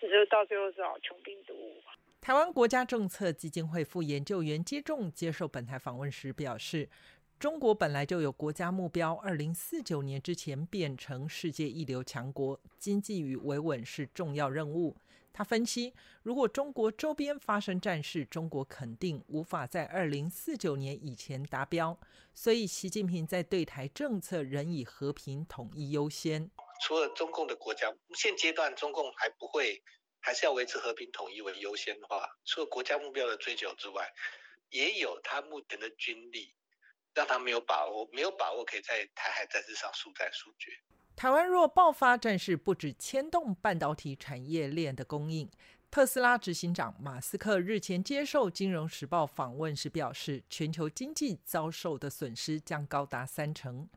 你就到最后只好穷兵黩武。台湾国家政策基金会副研究员接种接受本台访问时表示，中国本来就有国家目标，二零四九年之前变成世界一流强国，经济与维稳是重要任务。他分析，如果中国周边发生战事，中国肯定无法在二零四九年以前达标。所以，习近平在对台政策仍以和平统一优先。除了中共的国家，现阶段中共还不会，还是要维持和平统一为优先的话，除了国家目标的追求之外，也有他目前的军力，让他没有把握，没有把握可以在台海战事上速战速决。台湾若爆发战事，不止牵动半导体产业链的供应。特斯拉执行长马斯克日前接受《金融时报》访问时表示，全球经济遭受的损失将高达三成。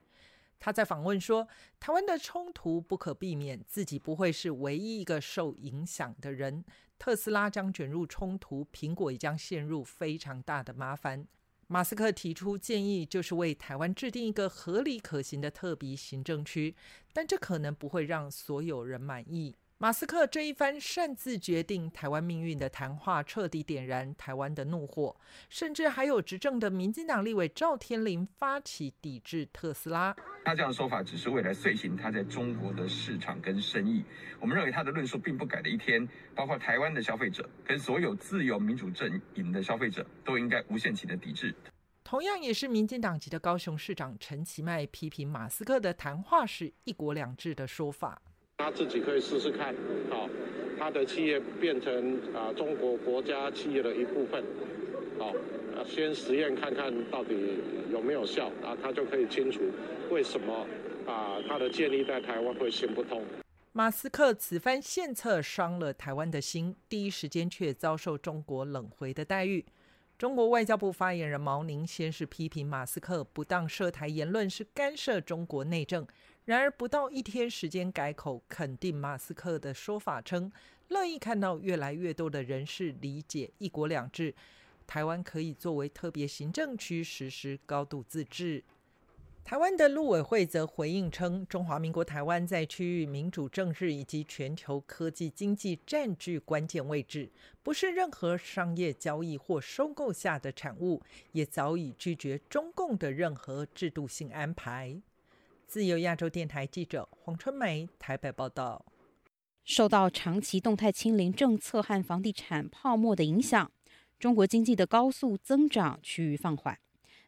他在访问说，台湾的冲突不可避免，自己不会是唯一一个受影响的人。特斯拉将卷入冲突，苹果也将陷入非常大的麻烦。马斯克提出建议，就是为台湾制定一个合理可行的特别行政区，但这可能不会让所有人满意。马斯克这一番擅自决定台湾命运的谈话，彻底点燃台湾的怒火，甚至还有执政的民进党立委赵天麟发起抵制特斯拉。他这样的说法只是为了遂行他在中国的市场跟生意。我们认为他的论述并不改的一天，包括台湾的消费者跟所有自由民主阵营的消费者都应该无限期的抵制。同样也是民进党籍的高雄市长陈其迈批评马斯克的谈话是一国两制的说法。他自己可以试试看，好，他的企业变成啊中国国家企业的一部分，好，先实验看看到底有没有效，啊，他就可以清楚为什么啊他的建立在台湾会行不通。马斯克此番献策伤了台湾的心，第一时间却遭受中国冷回的待遇。中国外交部发言人毛宁先是批评马斯克不当涉台言论是干涉中国内政。然而不到一天时间改口，肯定马斯克的说法，称乐意看到越来越多的人士理解“一国两制”，台湾可以作为特别行政区实施高度自治。台湾的陆委会则回应称，中华民国台湾在区域民主政治以及全球科技经济占据关键位置，不是任何商业交易或收购下的产物，也早已拒绝中共的任何制度性安排。自由亚洲电台记者黄春梅台北报道：受到长期动态清零政策和房地产泡沫的影响，中国经济的高速增长趋于放缓。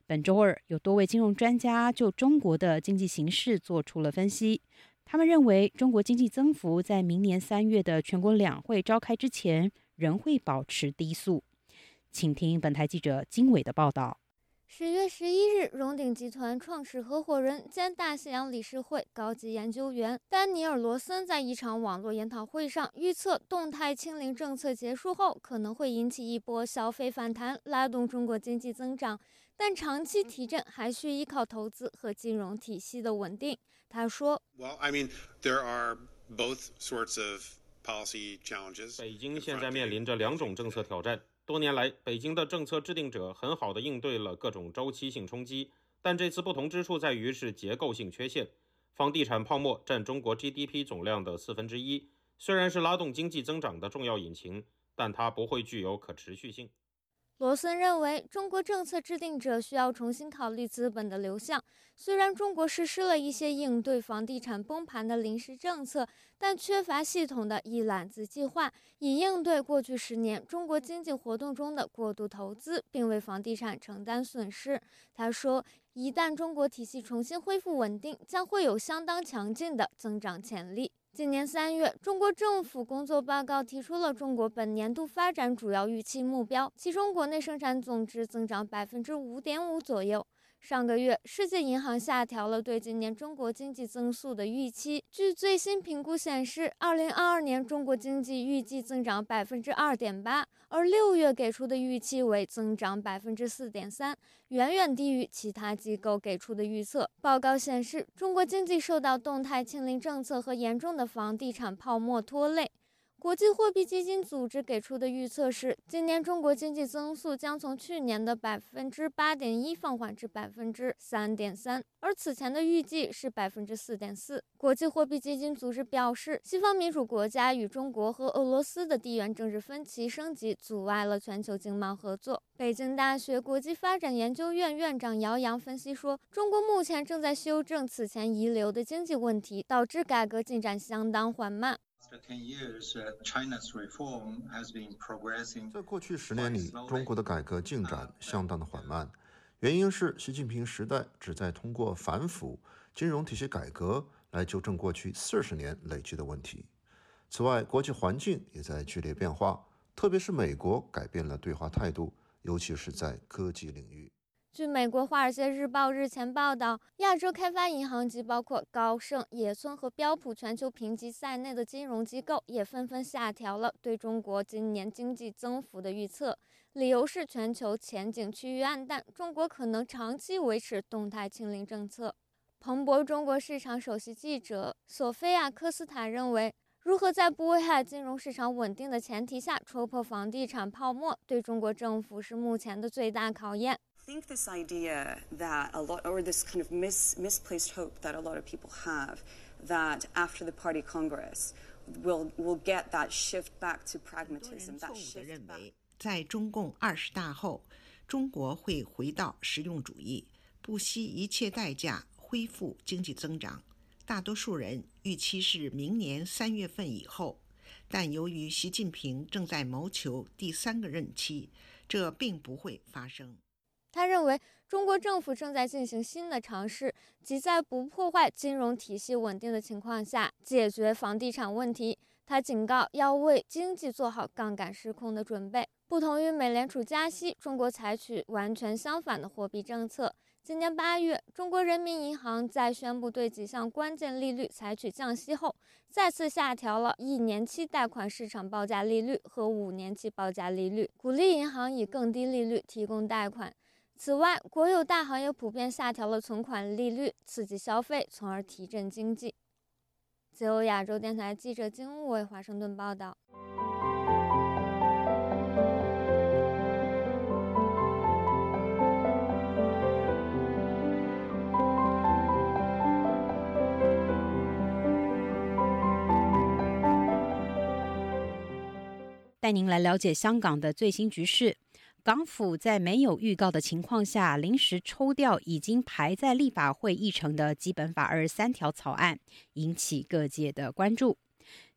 本周二，有多位金融专家就中国的经济形势做出了分析。他们认为，中国经济增幅在明年三月的全国两会召开之前仍会保持低速。请听本台记者经纬的报道。十月十一日，荣鼎集团创始合伙人兼大西洋理事会高级研究员丹尼尔·罗森在一场网络研讨会上预测，动态清零政策结束后可能会引起一波消费反弹，拉动中国经济增长，但长期提振还需依靠投资和金融体系的稳定。他说：“Well, I mean, there are both sorts of policy challenges. 北京现在面临着两种政策挑战。”多年来，北京的政策制定者很好地应对了各种周期性冲击，但这次不同之处在于是结构性缺陷。房地产泡沫占中国 GDP 总量的四分之一，虽然是拉动经济增长的重要引擎，但它不会具有可持续性。罗森认为，中国政策制定者需要重新考虑资本的流向。虽然中国实施了一些应对房地产崩盘的临时政策，但缺乏系统的一揽子计划，以应对过去十年中国经济活动中的过度投资，并为房地产承担损失。他说，一旦中国体系重新恢复稳定，将会有相当强劲的增长潜力。今年三月，中国政府工作报告提出了中国本年度发展主要预期目标，其中国内生产总值增长百分之五点五左右。上个月，世界银行下调了对今年中国经济增速的预期。据最新评估显示，二零二二年中国经济预计增长百分之二点八，而六月给出的预期为增长百分之四点三，远远低于其他机构给出的预测。报告显示，中国经济受到动态清零政策和严重的房地产泡沫拖累。国际货币基金组织给出的预测是，今年中国经济增速将从去年的百分之八点一放缓至百分之三点三，而此前的预计是百分之四点四。国际货币基金组织表示，西方民主国家与中国和俄罗斯的地缘政治分歧升级，阻碍了全球经贸合作。北京大学国际发展研究院院长姚洋分析说，中国目前正在修正此前遗留的经济问题，导致改革进展相当缓慢。在过去十年里，中国的改革进展相当的缓慢，原因是习近平时代旨在通过反腐、金融体系改革来纠正过去四十年累积的问题。此外，国际环境也在剧烈变化，特别是美国改变了对华态度，尤其是在科技领域。据美国《华尔街日报》日前报道，亚洲开发银行及包括高盛、野村和标普全球评级在内的金融机构也纷纷下调了对中国今年经济增幅的预测，理由是全球前景趋于暗淡，中国可能长期维持动态清零政策。彭博中国市场首席记者索菲亚·科斯塔认为，如何在不危害金融市场稳定的前提下戳破房地产泡沫，对中国政府是目前的最大考验。Think this idea that a lot, or this kind of mis, misplaced hope that a lot of people have, that after the party congress, we'll we'll get that shift back to pragmatism. That shift back. 在中共二十大后，中国会回到实用主义，不惜一切代价恢复经济增长。大多数人预期是明年三月份以后，但由于习近平正在谋求第三个任期，这并不会发生。他认为，中国政府正在进行新的尝试，即在不破坏金融体系稳定的情况下解决房地产问题。他警告，要为经济做好杠杆失控的准备。不同于美联储加息，中国采取完全相反的货币政策。今年八月，中国人民银行在宣布对几项关键利率采取降息后，再次下调了一年期贷款市场报价利率和五年期报价利率，鼓励银行以更低利率提供贷款。此外，国有大行也普遍下调了存款利率，刺激消费，从而提振经济。自由亚洲电台记者金武为华盛顿报道。带您来了解香港的最新局势。港府在没有预告的情况下，临时抽调已经排在立法会议程的基本法二十三条草案，引起各界的关注。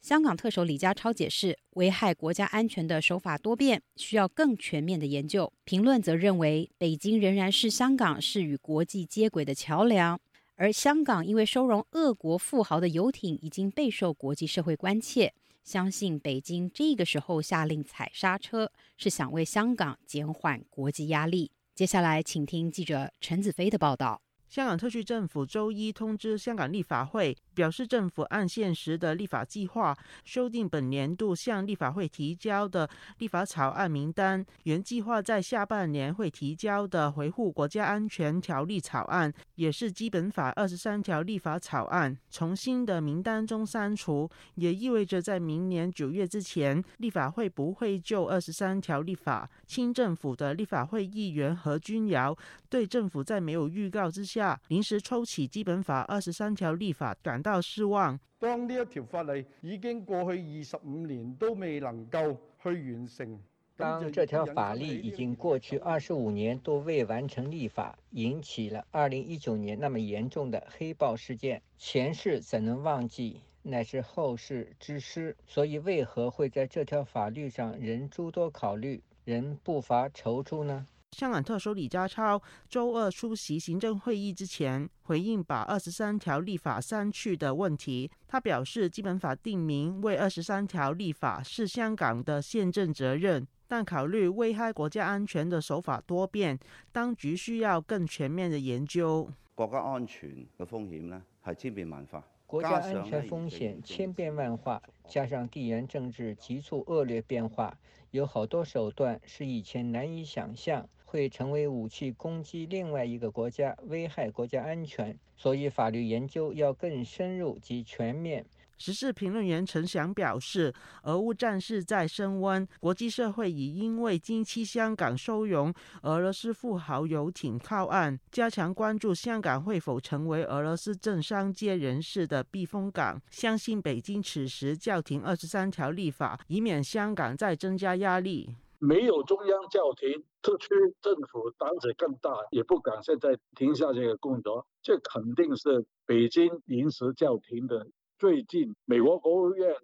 香港特首李家超解释，危害国家安全的手法多变，需要更全面的研究。评论则认为，北京仍然是香港是与国际接轨的桥梁，而香港因为收容俄国富豪的游艇，已经备受国际社会关切。相信北京这个时候下令踩刹车，是想为香港减缓国际压力。接下来，请听记者陈子飞的报道。香港特区政府周一通知香港立法会，表示政府按现实的立法计划，修订本年度向立法会提交的立法草案名单。原计划在下半年会提交的维护国家安全条例草案，也是基本法二十三条立法草案，从新的名单中删除，也意味着在明年九月之前，立法会不会就二十三条立法。清政府的立法会议员何君尧对政府在没有预告之下。临时抽起基本法二十三条立法感到失望。当呢一条法例已经过去二十五年都未能够去完成，当这条法例已经过去二十五年都未完成立法，引起了二零一九年那么严重的黑暴事件，前世怎能忘记？乃是后世之师。所以为何会在这条法律上人诸多考虑，人不乏踌躇呢？香港特首李家超周二出席行政会议之前，回应把二十三条立法删去的问题。他表示，基本法定名为二十三条立法是香港的宪政责任，但考虑危害国家安全的手法多变，当局需要更全面的研究。国家安全嘅风险呢，系千变万化。国家安全风险千变万化，加上地缘政治急速恶劣变化，有好多手段是以前难以想象。会成为武器攻击另外一个国家，危害国家安全。所以法律研究要更深入及全面。时事评论员陈翔表示，俄乌战事在升温，国际社会已因为近期香港收容俄罗斯富豪游艇靠岸，加强关注香港会否成为俄罗斯政商界人士的避风港。相信北京此时叫停二十三条立法，以免香港再增加压力。没有中央叫停，特区政府胆子更大，也不敢现在停下这个工作。这肯定是北京临时叫停的。最近，美国国务院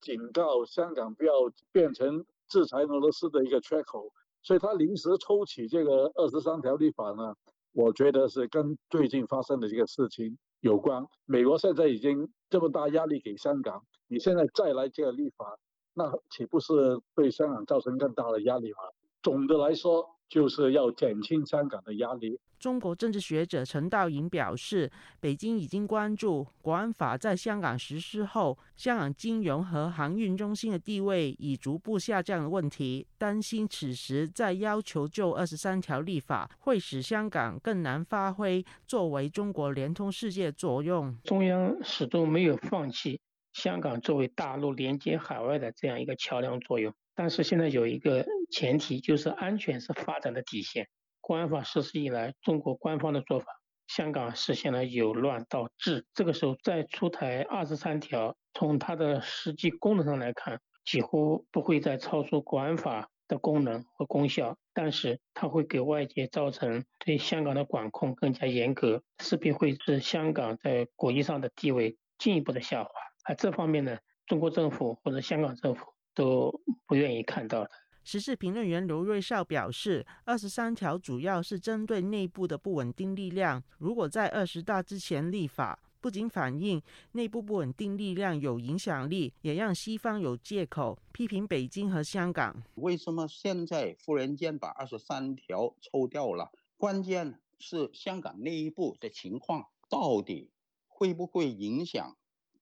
警告香港不要变成制裁俄罗斯的一个缺口，所以他临时抽起这个二十三条立法呢。我觉得是跟最近发生的这个事情有关。美国现在已经这么大压力给香港，你现在再来这个立法。那岂不是对香港造成更大的压力吗？总的来说，就是要减轻香港的压力。中国政治学者陈道颖表示，北京已经关注国安法在香港实施后，香港金融和航运中心的地位已逐步下降的问题，担心此时再要求就二十三条立法，会使香港更难发挥作为中国联通世界作用。中央始终没有放弃。香港作为大陆连接海外的这样一个桥梁作用，但是现在有一个前提，就是安全是发展的底线。国安法实施以来，中国官方的做法，香港实现了由乱到治。这个时候再出台二十三条，从它的实际功能上来看，几乎不会再超出国安法的功能和功效，但是它会给外界造成对香港的管控更加严格，势必会使香港在国际上的地位进一步的下滑。啊，这方面呢，中国政府或者香港政府都不愿意看到的。时事评论员刘瑞绍表示，二十三条主要是针对内部的不稳定力量。如果在二十大之前立法，不仅反映内部不稳定力量有影响力，也让西方有借口批评北京和香港。为什么现在忽然间把二十三条抽掉了？关键是香港内部的情况到底会不会影响？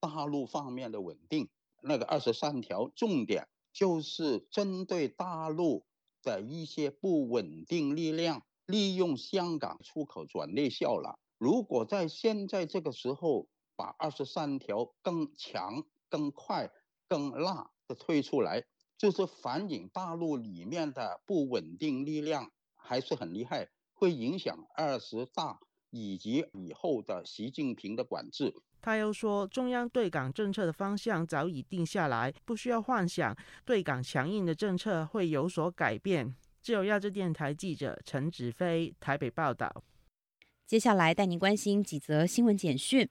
大陆方面的稳定，那个二十三条重点就是针对大陆的一些不稳定力量，利用香港出口转内销了。如果在现在这个时候把二十三条更强、更快、更辣的推出来，就是反映大陆里面的不稳定力量还是很厉害，会影响二十大以及以后的习近平的管制。他又说，中央对港政策的方向早已定下来，不需要幻想对港强硬的政策会有所改变。自由亚洲电台记者陈子飞台北报道。接下来带您关心几则新闻简讯。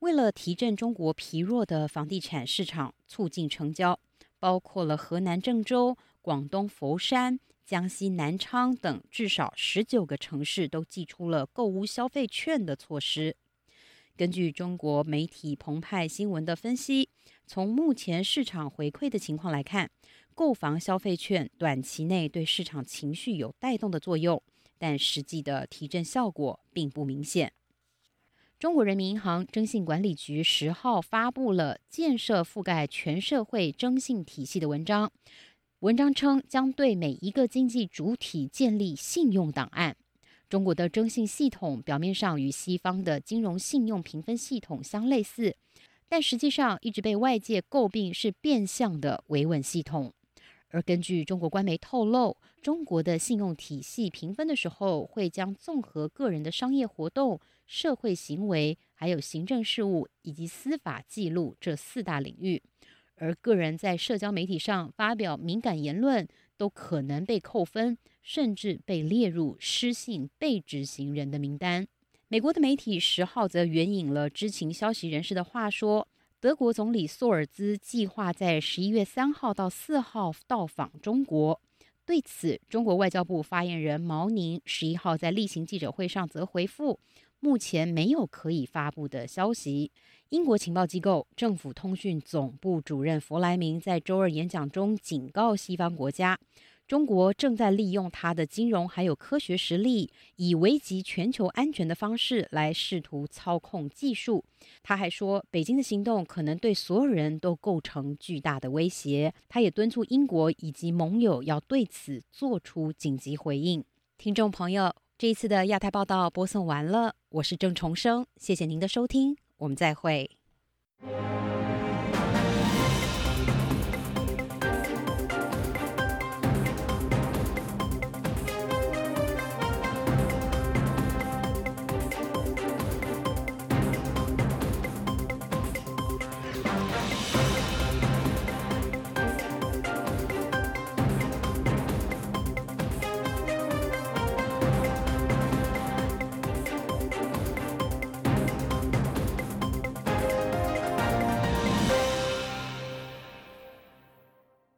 为了提振中国疲弱的房地产市场，促进成交，包括了河南郑州、广东佛山、江西南昌等至少十九个城市都寄出了购物消费券的措施。根据中国媒体澎湃新闻的分析，从目前市场回馈的情况来看，购房消费券短期内对市场情绪有带动的作用，但实际的提振效果并不明显。中国人民银行征信管理局十号发布了建设覆盖全社会征信体系的文章，文章称将对每一个经济主体建立信用档案。中国的征信系统表面上与西方的金融信用评分系统相类似，但实际上一直被外界诟病是变相的维稳系统。而根据中国官媒透露，中国的信用体系评分的时候，会将综合个人的商业活动、社会行为、还有行政事务以及司法记录这四大领域。而个人在社交媒体上发表敏感言论，都可能被扣分，甚至被列入失信被执行人的名单。美国的媒体十号则援引了知情消息人士的话说。德国总理索尔兹计划在十一月三号到四号到访中国。对此，中国外交部发言人毛宁十一号在例行记者会上则回复：目前没有可以发布的消息。英国情报机构政府通讯总部主任弗莱明在周二演讲中警告西方国家。中国正在利用它的金融还有科学实力，以危及全球安全的方式来试图操控技术。他还说，北京的行动可能对所有人都构成巨大的威胁。他也敦促英国以及盟友要对此做出紧急回应。听众朋友，这一次的亚太报道播送完了，我是郑重生，谢谢您的收听，我们再会。